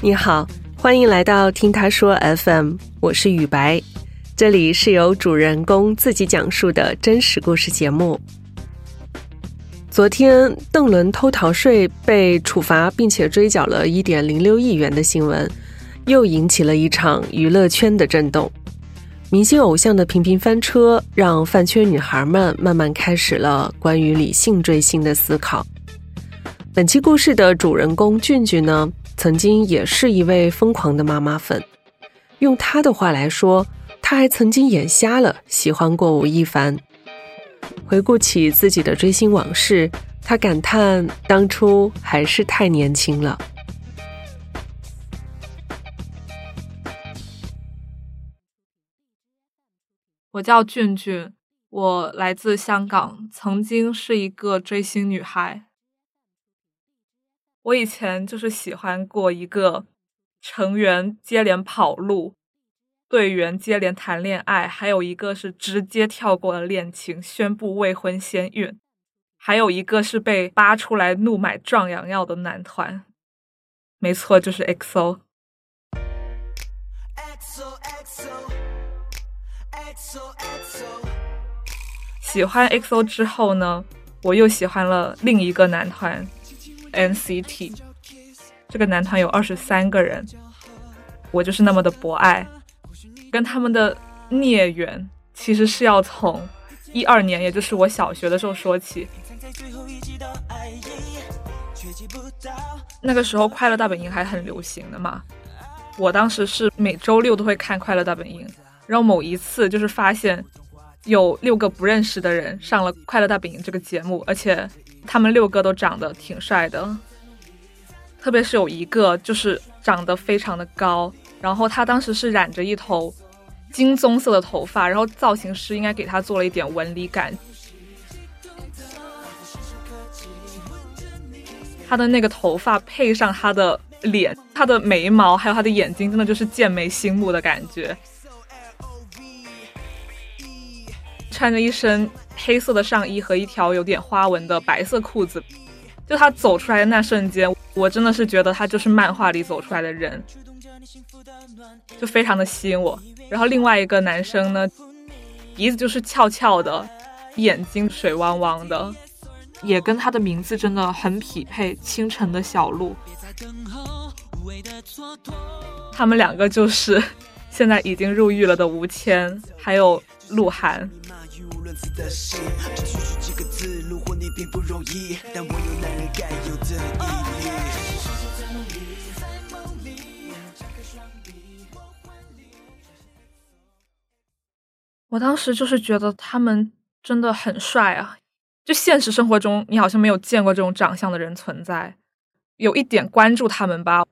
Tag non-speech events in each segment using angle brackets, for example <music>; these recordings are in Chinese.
你好，欢迎来到听他说 FM，我是雨白，这里是由主人公自己讲述的真实故事节目。昨天，邓伦偷逃税被处罚，并且追缴了一点零六亿元的新闻，又引起了一场娱乐圈的震动。明星偶像的频频翻车，让饭圈女孩们慢慢开始了关于理性追星的思考。本期故事的主人公俊俊呢，曾经也是一位疯狂的妈妈粉。用她的话来说，她还曾经眼瞎了，喜欢过吴亦凡。回顾起自己的追星往事，他感叹当初还是太年轻了。我叫俊俊，我来自香港，曾经是一个追星女孩。我以前就是喜欢过一个成员接连跑路，队员接连谈恋爱，还有一个是直接跳过了恋情，宣布未婚先孕，还有一个是被扒出来怒买壮阳药的男团。没错，就是 XO。喜欢 XO 之后呢，我又喜欢了另一个男团。NCT 这个男团有二十三个人，我就是那么的博爱，跟他们的孽缘其实是要从一二年，也就是我小学的时候说起。那个时候《快乐大本营》还很流行的嘛，我当时是每周六都会看《快乐大本营》，然后某一次就是发现有六个不认识的人上了《快乐大本营》这个节目，而且。他们六个都长得挺帅的，特别是有一个就是长得非常的高，然后他当时是染着一头金棕色的头发，然后造型师应该给他做了一点纹理感。他的那个头发配上他的脸，他的眉毛还有他的眼睛，真的就是剑眉星目的感觉。穿着一身。黑色的上衣和一条有点花纹的白色裤子，就他走出来的那瞬间，我真的是觉得他就是漫画里走出来的人，就非常的吸引我。然后另外一个男生呢，鼻子就是翘翘的，眼睛水汪汪的，也跟他的名字真的很匹配，清晨的小鹿。他们两个就是现在已经入狱了的吴谦，还有鹿晗。我当时就是觉得他们真的很帅啊！就现实生活中，你好像没有见过这种长相的人存在。有一点关注他们吧。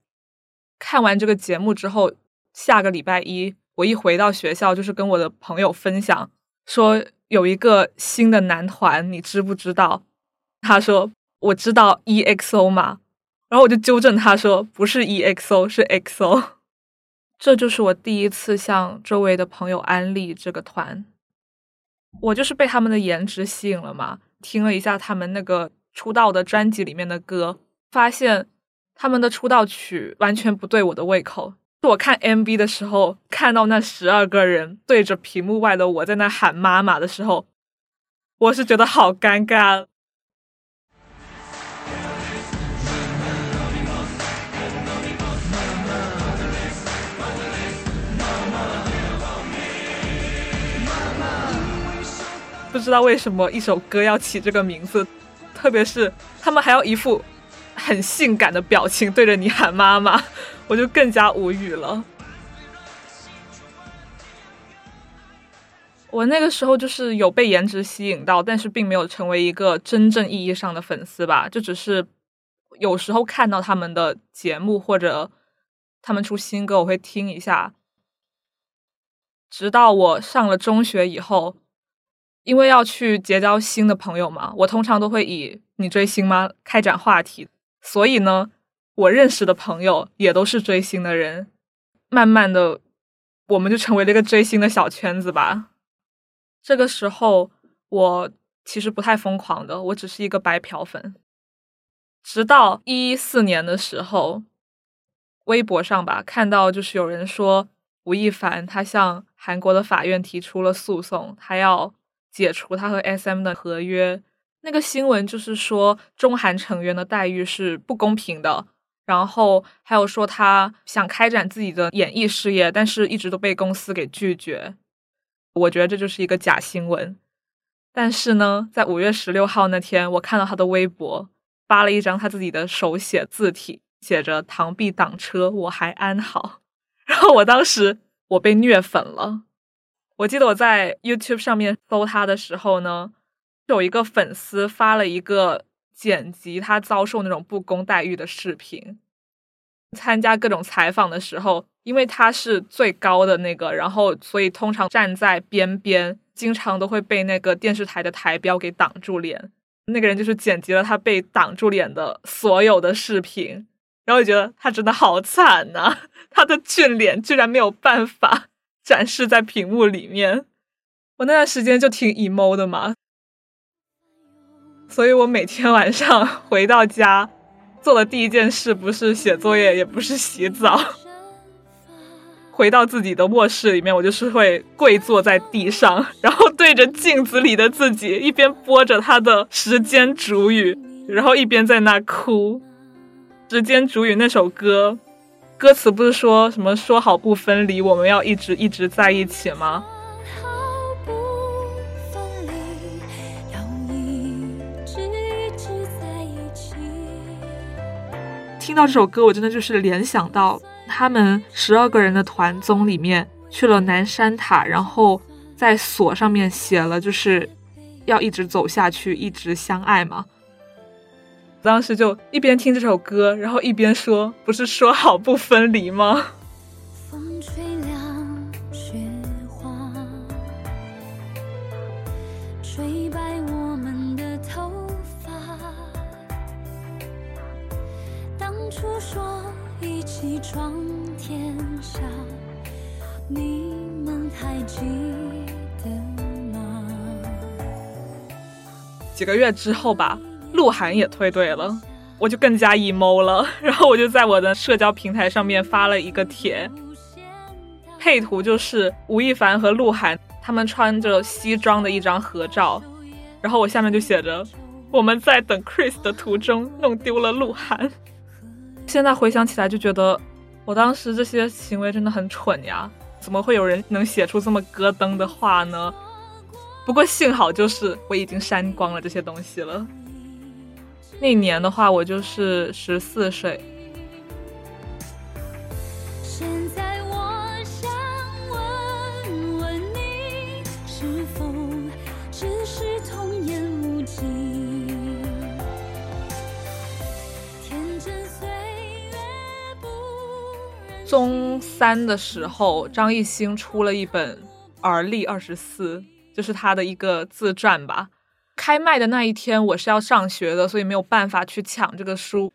看完这个节目之后，下个礼拜一，我一回到学校，就是跟我的朋友分享说。有一个新的男团，你知不知道？他说：“我知道 EXO 嘛。”然后我就纠正他说：“不是 EXO，是 XO。<laughs> ”这就是我第一次向周围的朋友安利这个团。我就是被他们的颜值吸引了嘛，听了一下他们那个出道的专辑里面的歌，发现他们的出道曲完全不对我的胃口。我看 MV 的时候，看到那十二个人对着屏幕外的我在那喊妈妈的时候，我是觉得好尴尬。不知道为什么一首歌要起这个名字，特别是他们还要一副。很性感的表情对着你喊妈妈，<laughs> 我就更加无语了。我那个时候就是有被颜值吸引到，但是并没有成为一个真正意义上的粉丝吧，就只是有时候看到他们的节目或者他们出新歌，我会听一下。直到我上了中学以后，因为要去结交新的朋友嘛，我通常都会以“你追星吗”开展话题。所以呢，我认识的朋友也都是追星的人，慢慢的，我们就成为了一个追星的小圈子吧。这个时候，我其实不太疯狂的，我只是一个白嫖粉。直到一四年的时候，微博上吧，看到就是有人说吴亦凡他向韩国的法院提出了诉讼，他要解除他和 SM 的合约。那个新闻就是说中韩成员的待遇是不公平的，然后还有说他想开展自己的演艺事业，但是一直都被公司给拒绝。我觉得这就是一个假新闻。但是呢，在五月十六号那天，我看到他的微博发了一张他自己的手写字体。写着“螳臂挡车，我还安好”，然后我当时我被虐粉了。我记得我在 YouTube 上面搜他的时候呢，有一个粉丝发了一个剪辑他遭受那种不公待遇的视频。参加各种采访的时候，因为他是最高的那个，然后所以通常站在边边，经常都会被那个电视台的台标给挡住脸。那个人就是剪辑了他被挡住脸的所有的视频。然后觉得他真的好惨呐，他的俊脸居然没有办法 <laughs> 展示在屏幕里面。我那段时间就挺 emo 的嘛，所以我每天晚上回到家做的第一件事不是写作业，也不是洗澡，回到自己的卧室里面，我就是会跪坐在地上，然后对着镜子里的自己，一边播着他的时间煮雨，然后一边在那哭。时间煮雨那首歌，歌词不是说什么说好不分离，我们要一直一直在一起吗？听到这首歌，我真的就是联想到他们十二个人的团综里面去了南山塔，然后在锁上面写了就是要一直走下去，一直相爱嘛。当时就一边听这首歌，然后一边说：“不是说好不分离吗？”光天下几个月之后吧。鹿晗也退队了，我就更加 emo 了。<laughs> 然后我就在我的社交平台上面发了一个帖，配图就是吴亦凡和鹿晗他们穿着西装的一张合照。然后我下面就写着：“我们在等 Chris 的途中弄丢了鹿晗。”现在回想起来就觉得，我当时这些行为真的很蠢呀！怎么会有人能写出这么咯噔的话呢？不过幸好就是我已经删光了这些东西了。那年的话，我就是十四岁。中三的时候，张艺兴出了一本《而立二十四》，就是他的一个自传吧。开卖的那一天，我是要上学的，所以没有办法去抢这个书。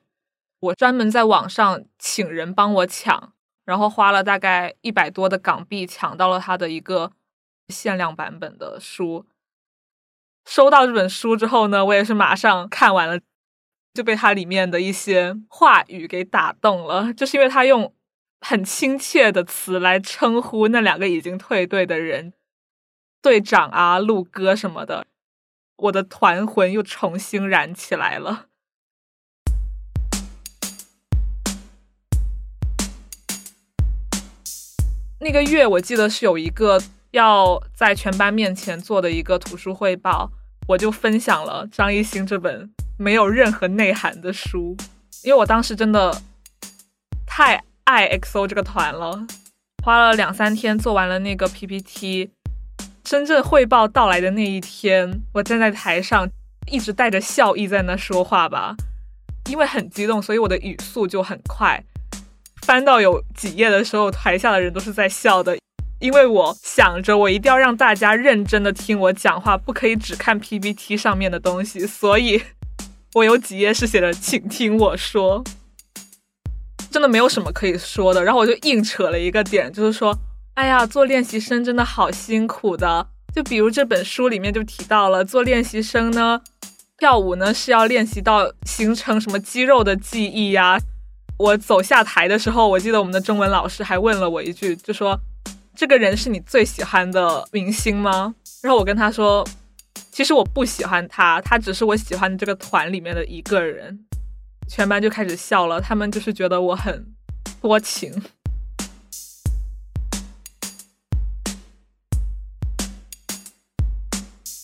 我专门在网上请人帮我抢，然后花了大概一百多的港币抢到了他的一个限量版本的书。收到这本书之后呢，我也是马上看完了，就被它里面的一些话语给打动了。<laughs> 就是因为他用很亲切的词来称呼那两个已经退队的人，队长啊、陆哥什么的。我的团魂又重新燃起来了。那个月我记得是有一个要在全班面前做的一个图书汇报，我就分享了张艺兴这本没有任何内涵的书，因为我当时真的太爱 XO 这个团了，花了两三天做完了那个 PPT。真正汇报到来的那一天，我站在台上，一直带着笑意在那说话吧，因为很激动，所以我的语速就很快。翻到有几页的时候，台下的人都是在笑的，因为我想着我一定要让大家认真的听我讲话，不可以只看 PPT 上面的东西，所以 <laughs> 我有几页是写的“请听我说”，真的没有什么可以说的，然后我就硬扯了一个点，就是说。哎呀，做练习生真的好辛苦的。就比如这本书里面就提到了，做练习生呢，跳舞呢是要练习到形成什么肌肉的记忆呀。我走下台的时候，我记得我们的中文老师还问了我一句，就说：“这个人是你最喜欢的明星吗？”然后我跟他说：“其实我不喜欢他，他只是我喜欢这个团里面的一个人。”全班就开始笑了，他们就是觉得我很多情。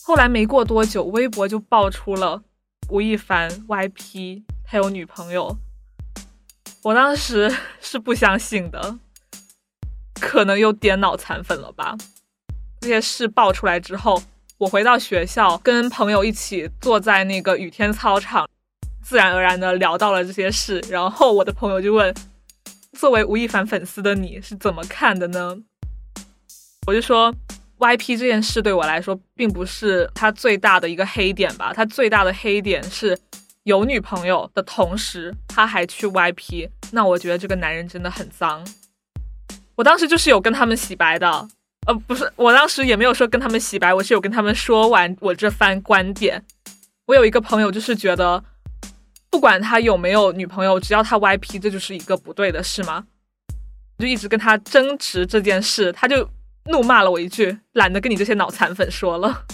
后来没过多久，微博就爆出了吴亦凡 YP 他有女朋友。我当时 <laughs> 是不相信的，可能有点脑残粉了吧。这些事爆出来之后，我回到学校，跟朋友一起坐在那个雨天操场，自然而然的聊到了这些事。然后我的朋友就问：“作为吴亦凡粉丝的你是怎么看的呢？”我就说。YP 这件事对我来说并不是他最大的一个黑点吧，他最大的黑点是有女朋友的同时他还去 YP，那我觉得这个男人真的很脏。我当时就是有跟他们洗白的，呃，不是，我当时也没有说跟他们洗白，我是有跟他们说完我这番观点。我有一个朋友就是觉得，不管他有没有女朋友，只要他 YP，这就是一个不对的事吗？就一直跟他争执这件事，他就。怒骂了我一句，懒得跟你这些脑残粉说了。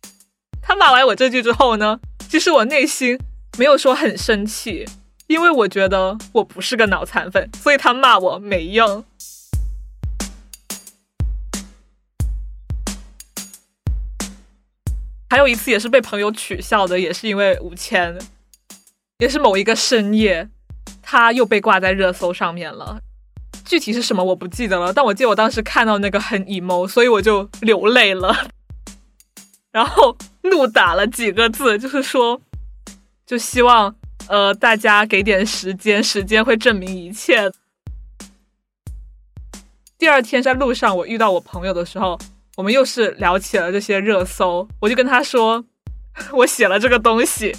<laughs> 他骂完我这句之后呢，其实我内心没有说很生气，因为我觉得我不是个脑残粉，所以他骂我没用。还有一次也是被朋友取笑的，也是因为吴谦，也是某一个深夜，他又被挂在热搜上面了。具体是什么我不记得了，但我记得我当时看到那个很 emo，所以我就流泪了，<laughs> 然后怒打了几个字，就是说，就希望呃大家给点时间，时间会证明一切。第二天在路上我遇到我朋友的时候，我们又是聊起了这些热搜，我就跟他说 <laughs> 我写了这个东西，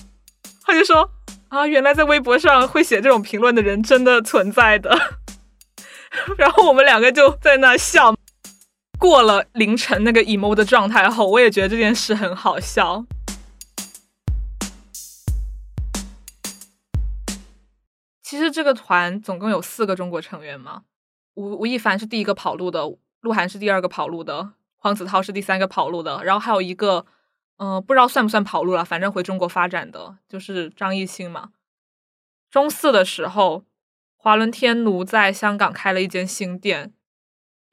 他就说啊，原来在微博上会写这种评论的人真的存在的。<laughs> 然后我们两个就在那笑。过了凌晨那个 emo 的状态后，我也觉得这件事很好笑。其实这个团总共有四个中国成员嘛，吴吴亦凡是第一个跑路的，鹿晗是第二个跑路的，黄子韬是第三个跑路的，然后还有一个，嗯，不知道算不算跑路了，反正回中国发展的就是张艺兴嘛。中四的时候。华伦天奴在香港开了一间新店，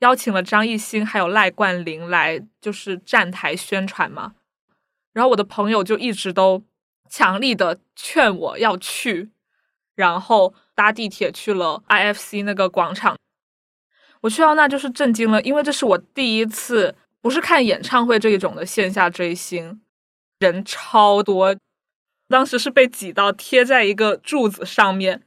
邀请了张艺兴还有赖冠霖来，就是站台宣传嘛。然后我的朋友就一直都强力的劝我要去，然后搭地铁去了 IFC 那个广场。我去到那就是震惊了，因为这是我第一次不是看演唱会这一种的线下追星，人超多，当时是被挤到贴在一个柱子上面。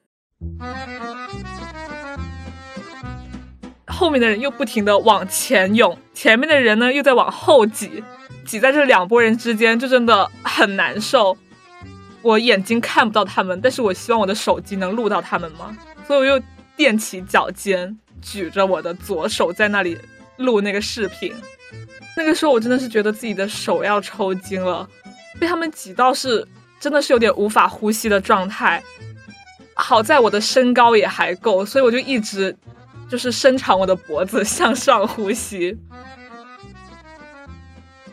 后面的人又不停的往前涌，前面的人呢又在往后挤，挤在这两拨人之间就真的很难受。我眼睛看不到他们，但是我希望我的手机能录到他们吗？所以我又踮起脚尖，举着我的左手在那里录那个视频。那个时候我真的是觉得自己的手要抽筋了，被他们挤到是真的是有点无法呼吸的状态。好在我的身高也还够，所以我就一直就是伸长我的脖子 <laughs> 向上呼吸。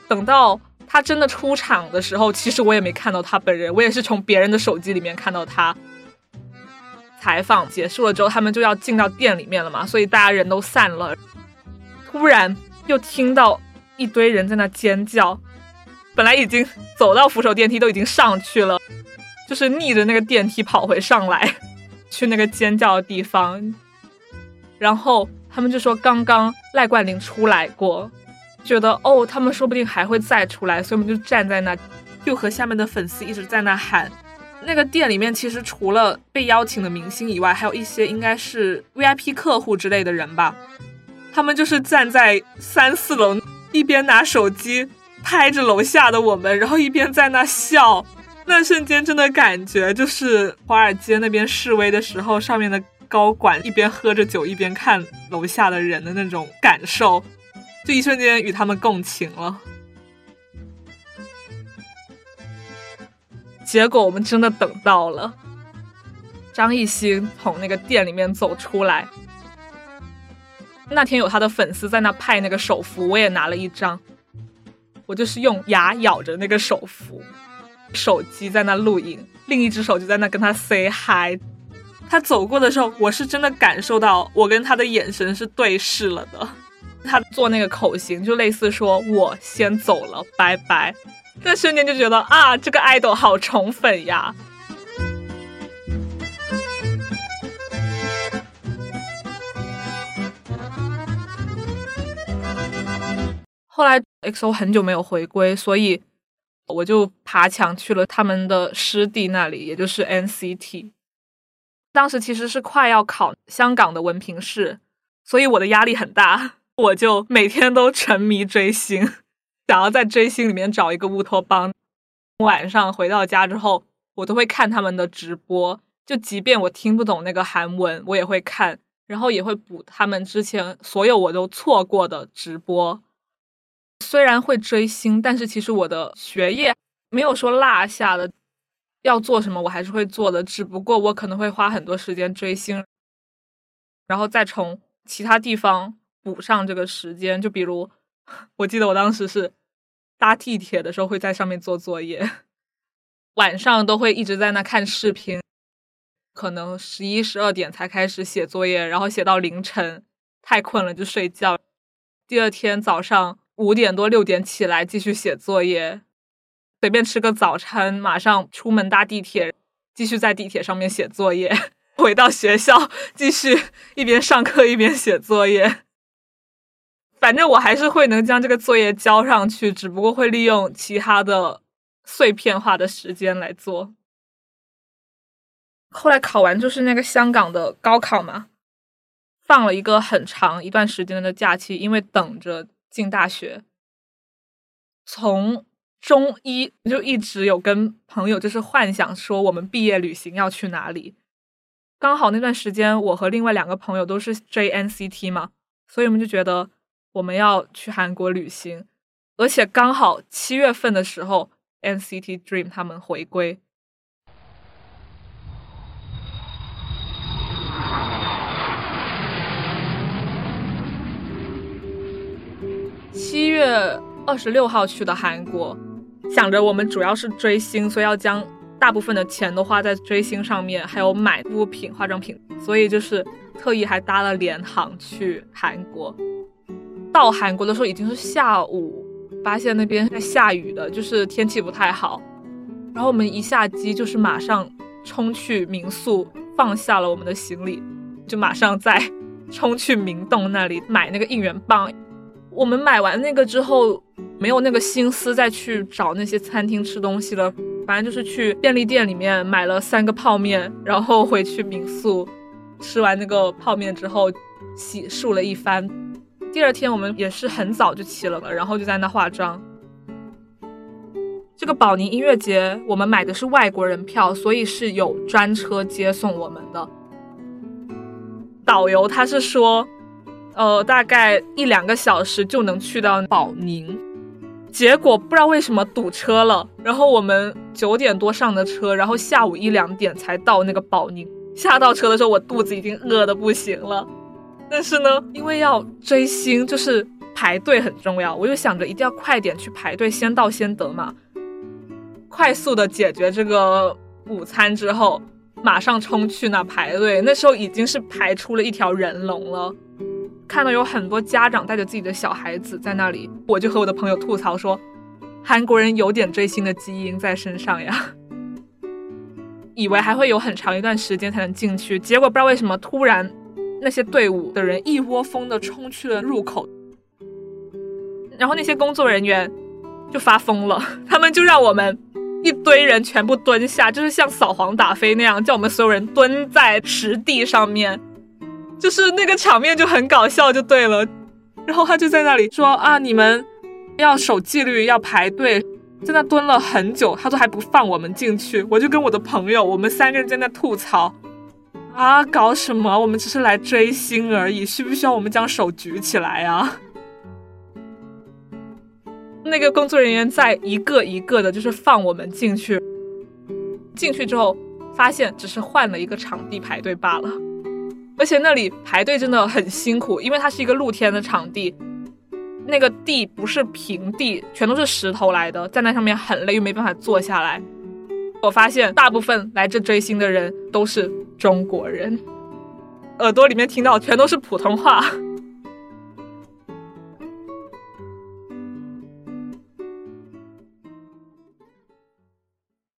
等到他真的出场的时候，其实我也没看到他本人，我也是从别人的手机里面看到他。采访结束了之后，他们就要进到店里面了嘛，所以大家人都散了。突然又听到一堆人在那尖叫，本来已经走到扶手电梯都已经上去了。就是逆着那个电梯跑回上来，<laughs> 去那个尖叫的地方，然后他们就说刚刚赖冠霖出来过，觉得哦，他们说不定还会再出来，所以我们就站在那，就和下面的粉丝一直在那喊。那个店里面其实除了被邀请的明星以外，还有一些应该是 VIP 客户之类的人吧，他们就是站在三四楼，一边拿手机拍着楼下的我们，然后一边在那笑。那瞬间真的感觉就是华尔街那边示威的时候，上面的高管一边喝着酒一边看楼下的人的那种感受，就一瞬间与他们共情了。结果我们真的等到了，张艺兴从那个店里面走出来。那天有他的粉丝在那派那个手幅，我也拿了一张。我就是用牙咬着那个手幅，手机在那录影，另一只手就在那跟他 say hi。他走过的时候，我是真的感受到我跟他的眼神是对视了的。他做那个口型，就类似说“我先走了，拜拜”。那瞬间就觉得啊，这个爱豆好宠粉呀。后来 XO 很久没有回归，所以我就爬墙去了他们的师弟那里，也就是 NCT。当时其实是快要考香港的文凭试，所以我的压力很大，我就每天都沉迷追星，想要在追星里面找一个乌托邦。晚上回到家之后，我都会看他们的直播，就即便我听不懂那个韩文，我也会看，然后也会补他们之前所有我都错过的直播。虽然会追星，但是其实我的学业没有说落下的，要做什么我还是会做的，只不过我可能会花很多时间追星，然后再从其他地方补上这个时间。就比如，我记得我当时是搭地铁的时候会在上面做作业，晚上都会一直在那看视频，可能十一十二点才开始写作业，然后写到凌晨，太困了就睡觉，第二天早上。五点多六点起来继续写作业，随便吃个早餐，马上出门搭地铁，继续在地铁上面写作业。<laughs> 回到学校继续一边上课一边写作业。反正我还是会能将这个作业交上去，只不过会利用其他的碎片化的时间来做。后来考完就是那个香港的高考嘛，放了一个很长一段时间的假期，因为等着。进大学，从中一就一直有跟朋友就是幻想说我们毕业旅行要去哪里。刚好那段时间我和另外两个朋友都是追 NCT 嘛，所以我们就觉得我们要去韩国旅行，而且刚好七月份的时候 NCT Dream 他们回归。七月二十六号去的韩国，想着我们主要是追星，所以要将大部分的钱都花在追星上面，还有买物品、化妆品，所以就是特意还搭了联航去韩国。到韩国的时候已经是下午，发现那边在下雨的，就是天气不太好。然后我们一下机就是马上冲去民宿，放下了我们的行李，就马上再冲去明洞那里买那个应援棒。我们买完那个之后，没有那个心思再去找那些餐厅吃东西了。反正就是去便利店里面买了三个泡面，然后回去民宿吃完那个泡面之后，洗漱了一番。第二天我们也是很早就起了，然后就在那化妆。这个宝宁音乐节我们买的是外国人票，所以是有专车接送我们的。导游他是说。呃，大概一两个小时就能去到宝宁，结果不知道为什么堵车了。然后我们九点多上的车，然后下午一两点才到那个宝宁。下到车的时候，我肚子已经饿的不行了。但是呢，因为要追星，就是排队很重要，我就想着一定要快点去排队，先到先得嘛。快速的解决这个午餐之后，马上冲去那排队。那时候已经是排出了一条人龙了。看到有很多家长带着自己的小孩子在那里，我就和我的朋友吐槽说，韩国人有点追星的基因在身上呀。<laughs> 以为还会有很长一段时间才能进去，结果不知道为什么突然那些队伍的人一窝蜂的冲去了入口，然后那些工作人员就发疯了，<laughs> 他们就让我们一堆人全部蹲下，就是像扫黄打非那样，叫我们所有人蹲在石地上面。就是那个场面就很搞笑，就对了。然后他就在那里说啊，你们要守纪律，要排队，在那蹲了很久，他都还不放我们进去。我就跟我的朋友，我们三个人在那吐槽啊，搞什么？我们只是来追星而已，需不需要我们将手举起来啊？那个工作人员在一个一个的，就是放我们进去。进去之后，发现只是换了一个场地排队罢了。而且那里排队真的很辛苦，因为它是一个露天的场地，那个地不是平地，全都是石头来的，站在上面很累，又没办法坐下来。我发现大部分来这追星的人都是中国人，耳朵里面听到全都是普通话。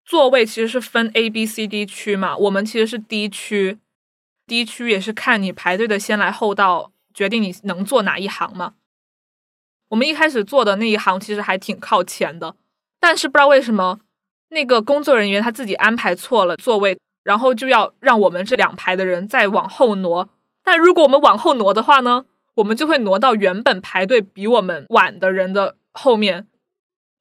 座位其实是分 A、B、C、D 区嘛，我们其实是 D 区，D 区也是看你排队的先来后到，决定你能坐哪一行嘛。我们一开始坐的那一行其实还挺靠前的，但是不知道为什么那个工作人员他自己安排错了座位，然后就要让我们这两排的人再往后挪。但如果我们往后挪的话呢，我们就会挪到原本排队比我们晚的人的后面，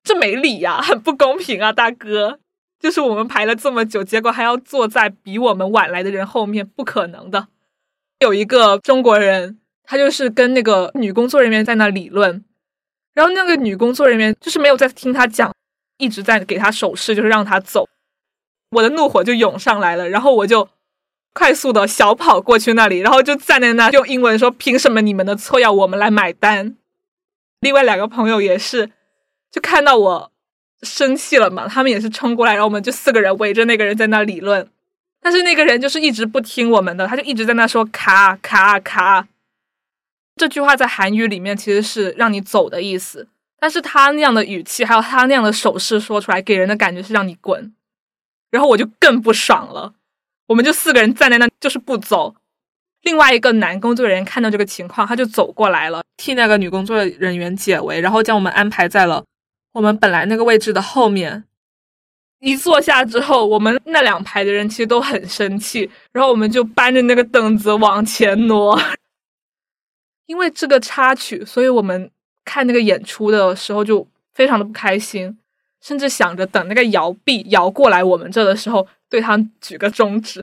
这没理呀，很不公平啊，大哥。就是我们排了这么久，结果还要坐在比我们晚来的人后面，不可能的。有一个中国人，他就是跟那个女工作人员在那理论，然后那个女工作人员就是没有在听他讲，一直在给他手势，就是让他走。我的怒火就涌上来了，然后我就快速的小跑过去那里，然后就站在那用英文说：“凭什么你们的错要我们来买单？”另外两个朋友也是，就看到我。生气了嘛？他们也是冲过来，然后我们就四个人围着那个人在那理论。但是那个人就是一直不听我们的，他就一直在那说卡卡卡。这句话在韩语里面其实是让你走的意思，但是他那样的语气，还有他那样的手势说出来，给人的感觉是让你滚。然后我就更不爽了，我们就四个人站在那，就是不走。另外一个男工作人员看到这个情况，他就走过来了，替那个女工作人员解围，然后将我们安排在了。我们本来那个位置的后面，一坐下之后，我们那两排的人其实都很生气，然后我们就搬着那个凳子往前挪。因为这个插曲，所以我们看那个演出的时候就非常的不开心，甚至想着等那个摇臂摇过来我们这的时候，对他举个中指。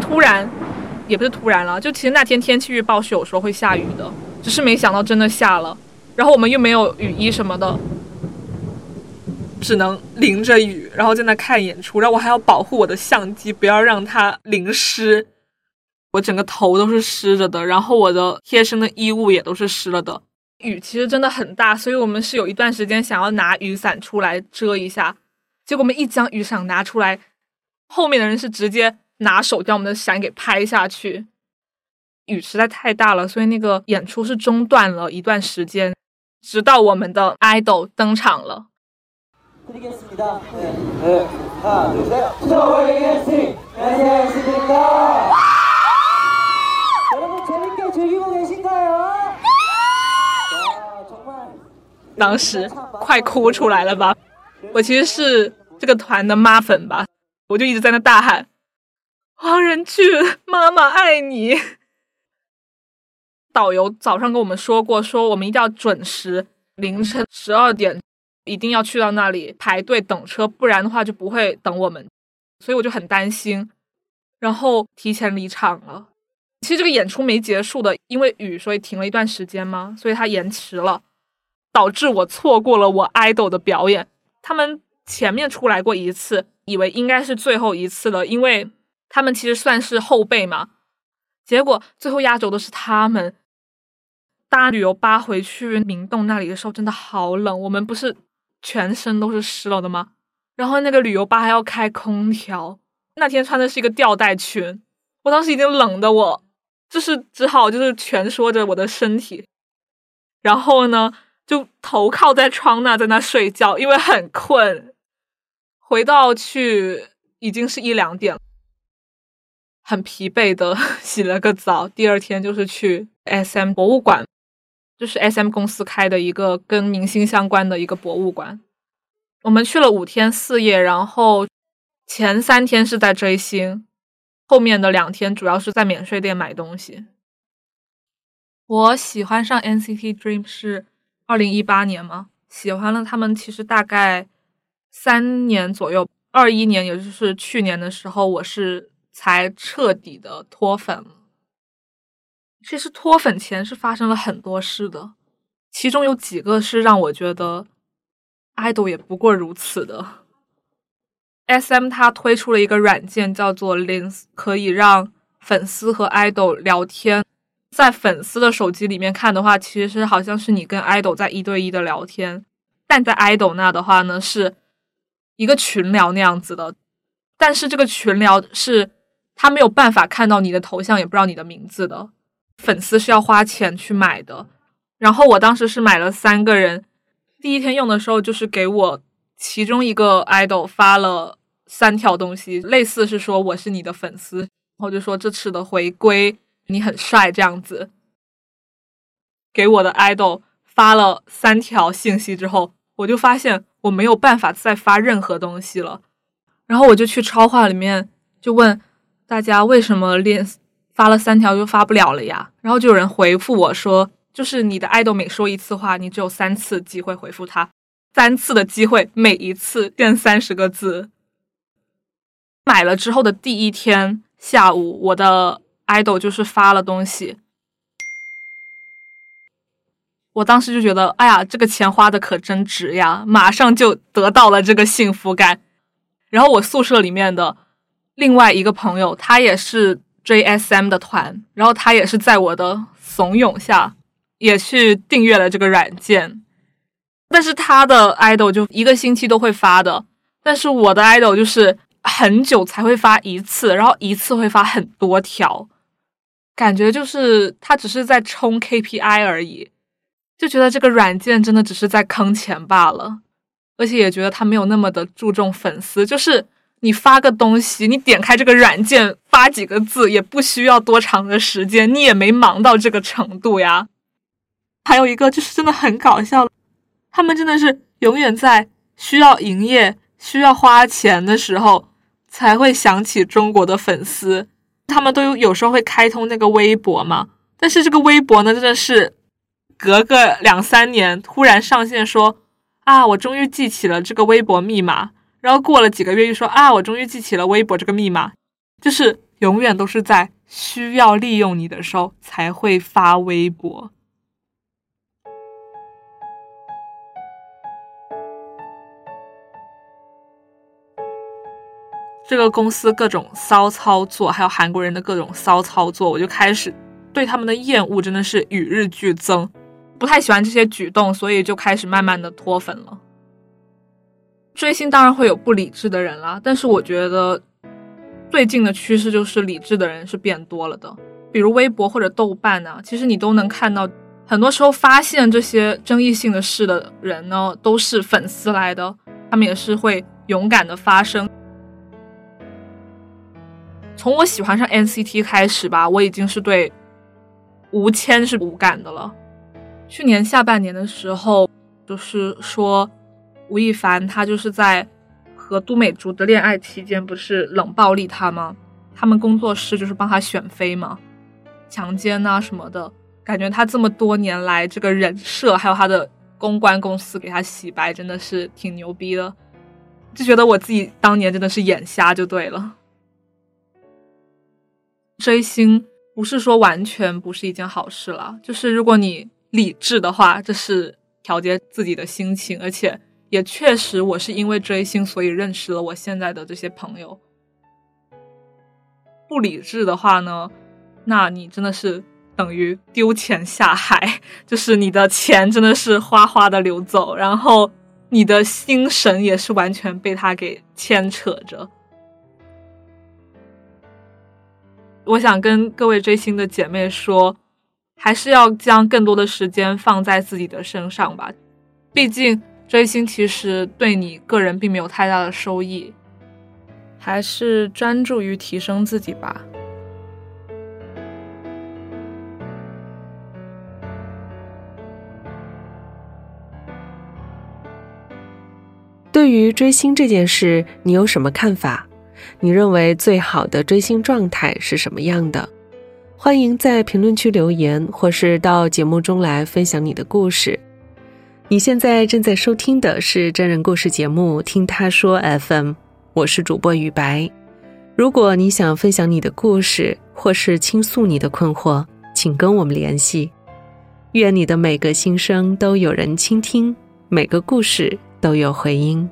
突然，也不是突然了，就其实那天天气预报是有说会下雨的，只是没想到真的下了。然后我们又没有雨衣什么的，只能淋着雨，然后在那看演出。然后我还要保护我的相机，不要让它淋湿。我整个头都是湿着的，然后我的贴身的衣物也都是湿了的。雨其实真的很大，所以我们是有一段时间想要拿雨伞出来遮一下。结果我们一将雨伞拿出来，后面的人是直接拿手将我们的伞给拍下去。雨实在太大了，所以那个演出是中断了一段时间。直到我们的 idol 登场了。当时快哭出来了吧？我其实是这个团的妈粉吧，我就一直在那大喊：“黄仁俊，妈妈爱你。”导游早上跟我们说过，说我们一定要准时，凌晨十二点一定要去到那里排队等车，不然的话就不会等我们。所以我就很担心，然后提前离场了。其实这个演出没结束的，因为雨，所以停了一段时间嘛，所以它延迟了，导致我错过了我 idol 的表演。他们前面出来过一次，以为应该是最后一次了，因为他们其实算是后辈嘛。结果最后压轴的是他们。搭旅游巴回去明洞那里的时候，真的好冷。我们不是全身都是湿了的吗？然后那个旅游巴还要开空调。那天穿的是一个吊带裙，我当时已经冷的我，就是只好就是蜷缩着我的身体，然后呢就头靠在窗那，在那睡觉，因为很困。回到去已经是一两点了，很疲惫的 <laughs> 洗了个澡，第二天就是去 S M 博物馆。就是 S M 公司开的一个跟明星相关的一个博物馆，我们去了五天四夜，然后前三天是在追星，后面的两天主要是在免税店买东西。我喜欢上 N C T Dream 是二零一八年嘛，喜欢了他们其实大概三年左右，二一年也就是去年的时候，我是才彻底的脱粉了。其实脱粉前是发生了很多事的，其中有几个是让我觉得，爱豆也不过如此的。S M 它推出了一个软件叫做 Lens，可以让粉丝和 idol 聊天。在粉丝的手机里面看的话，其实好像是你跟 idol 在一对一的聊天，但在 idol 那的话呢，是一个群聊那样子的。但是这个群聊是他没有办法看到你的头像，也不知道你的名字的。粉丝是要花钱去买的。然后我当时是买了三个人，第一天用的时候就是给我其中一个 idol 发了三条东西，类似是说我是你的粉丝，然后就说这次的回归你很帅这样子。给我的 idol 发了三条信息之后，我就发现我没有办法再发任何东西了。然后我就去超话里面就问大家为什么练发了三条就发不了了呀？然后就有人回复我说，就是你的爱豆每说一次话，你只有三次机会回复他，三次的机会，每一次变三十个字。买了之后的第一天下午，我的爱豆就是发了东西，我当时就觉得，哎呀，这个钱花的可真值呀，马上就得到了这个幸福感。然后我宿舍里面的另外一个朋友，他也是追 SM 的团，然后他也是在我的怂恿下，也去订阅了这个软件。但是他的 idol 就一个星期都会发的，但是我的 idol 就是很久才会发一次，然后一次会发很多条，感觉就是他只是在冲 KPI 而已，就觉得这个软件真的只是在坑钱罢了。而且也觉得他没有那么的注重粉丝，就是你发个东西，你点开这个软件发几个字，也不需要多长的时间，你也没忙到这个程度呀。还有一个就是真的很搞笑，他们真的是永远在需要营业、需要花钱的时候才会想起中国的粉丝，他们都有有时候会开通那个微博嘛，但是这个微博呢，真的是隔个两三年突然上线说。啊！我终于记起了这个微博密码，然后过了几个月又说啊，我终于记起了微博这个密码，就是永远都是在需要利用你的时候才会发微博。这个公司各种骚操作，还有韩国人的各种骚操作，我就开始对他们的厌恶真的是与日俱增。不太喜欢这些举动，所以就开始慢慢的脱粉了。追星当然会有不理智的人啦，但是我觉得最近的趋势就是理智的人是变多了的。比如微博或者豆瓣呢，其实你都能看到，很多时候发现这些争议性的事的人呢，都是粉丝来的，他们也是会勇敢的发声。从我喜欢上 NCT 开始吧，我已经是对吴谦是无感的了。去年下半年的时候，就是说吴亦凡他就是在和都美竹的恋爱期间，不是冷暴力他吗？他们工作室就是帮他选妃嘛，强奸啊什么的，感觉他这么多年来这个人设，还有他的公关公司给他洗白，真的是挺牛逼的，就觉得我自己当年真的是眼瞎就对了。追星不是说完全不是一件好事了，就是如果你。理智的话，这是调节自己的心情，而且也确实，我是因为追星，所以认识了我现在的这些朋友。不理智的话呢，那你真的是等于丢钱下海，就是你的钱真的是哗哗的流走，然后你的心神也是完全被他给牵扯着。我想跟各位追星的姐妹说。还是要将更多的时间放在自己的身上吧，毕竟追星其实对你个人并没有太大的收益，还是专注于提升自己吧。对于追星这件事，你有什么看法？你认为最好的追星状态是什么样的？欢迎在评论区留言，或是到节目中来分享你的故事。你现在正在收听的是真人故事节目《听他说 FM》，我是主播雨白。如果你想分享你的故事，或是倾诉你的困惑，请跟我们联系。愿你的每个心声都有人倾听，每个故事都有回音。